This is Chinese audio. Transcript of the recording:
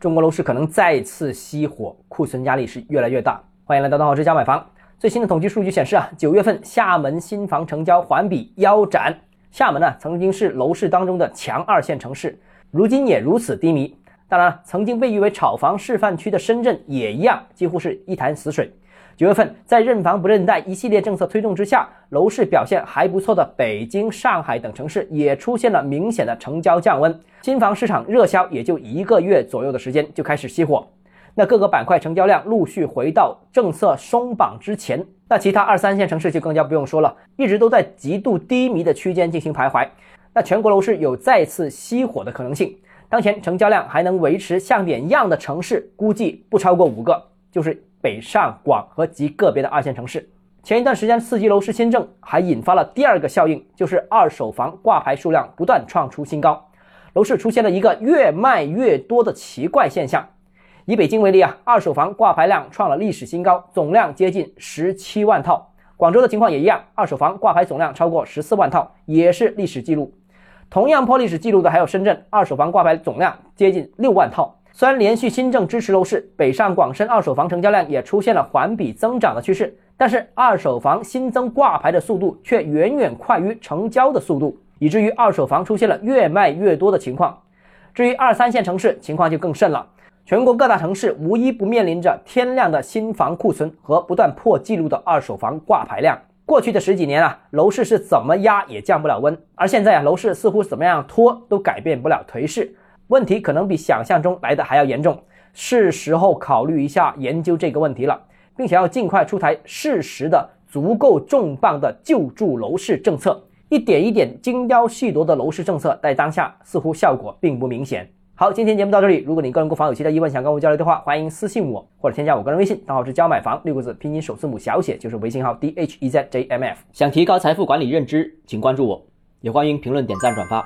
中国楼市可能再次熄火，库存压力是越来越大。欢迎来到东浩之家买房。最新的统计数据显示啊，九月份厦门新房成交环比腰斩。厦门呢，曾经是楼市当中的强二线城市，如今也如此低迷。当然，曾经被誉为炒房示范区的深圳也一样，几乎是一潭死水。九月份，在认房不认贷一系列政策推动之下，楼市表现还不错的北京、上海等城市也出现了明显的成交降温，新房市场热销也就一个月左右的时间就开始熄火。那各个板块成交量陆续回到政策松绑之前，那其他二三线城市就更加不用说了，一直都在极度低迷的区间进行徘徊。那全国楼市有再次熄火的可能性，当前成交量还能维持像点样的城市，估计不超过五个，就是。北上广和极个别的二线城市，前一段时间刺激楼市新政，还引发了第二个效应，就是二手房挂牌数量不断创出新高，楼市出现了一个越卖越多的奇怪现象。以北京为例啊，二手房挂牌量创了历史新高，总量接近十七万套。广州的情况也一样，二手房挂牌总量超过十四万套，也是历史记录。同样破历史记录的还有深圳，二手房挂牌总量接近六万套。虽然连续新政支持楼市，北上广深二手房成交量也出现了环比增长的趋势，但是二手房新增挂牌的速度却远远快于成交的速度，以至于二手房出现了越卖越多的情况。至于二三线城市，情况就更甚了。全国各大城市无一不面临着天量的新房库存和不断破纪录的二手房挂牌量。过去的十几年啊，楼市是怎么压也降不了温，而现在啊，楼市似乎怎么样拖都改变不了颓势。问题可能比想象中来的还要严重，是时候考虑一下研究这个问题了，并且要尽快出台适时的、足够重磅的救助楼市政策。一点一点精雕细琢的楼市政策，在当下似乎效果并不明显。好，今天节目到这里。如果你个人购房有其他疑问想跟我交流的话，欢迎私信我或者添加我个人微信，账号是教买房六个字拼音首字母小写就是微信号 d h e z j m f。想提高财富管理认知，请关注我，也欢迎评论、点赞、转发。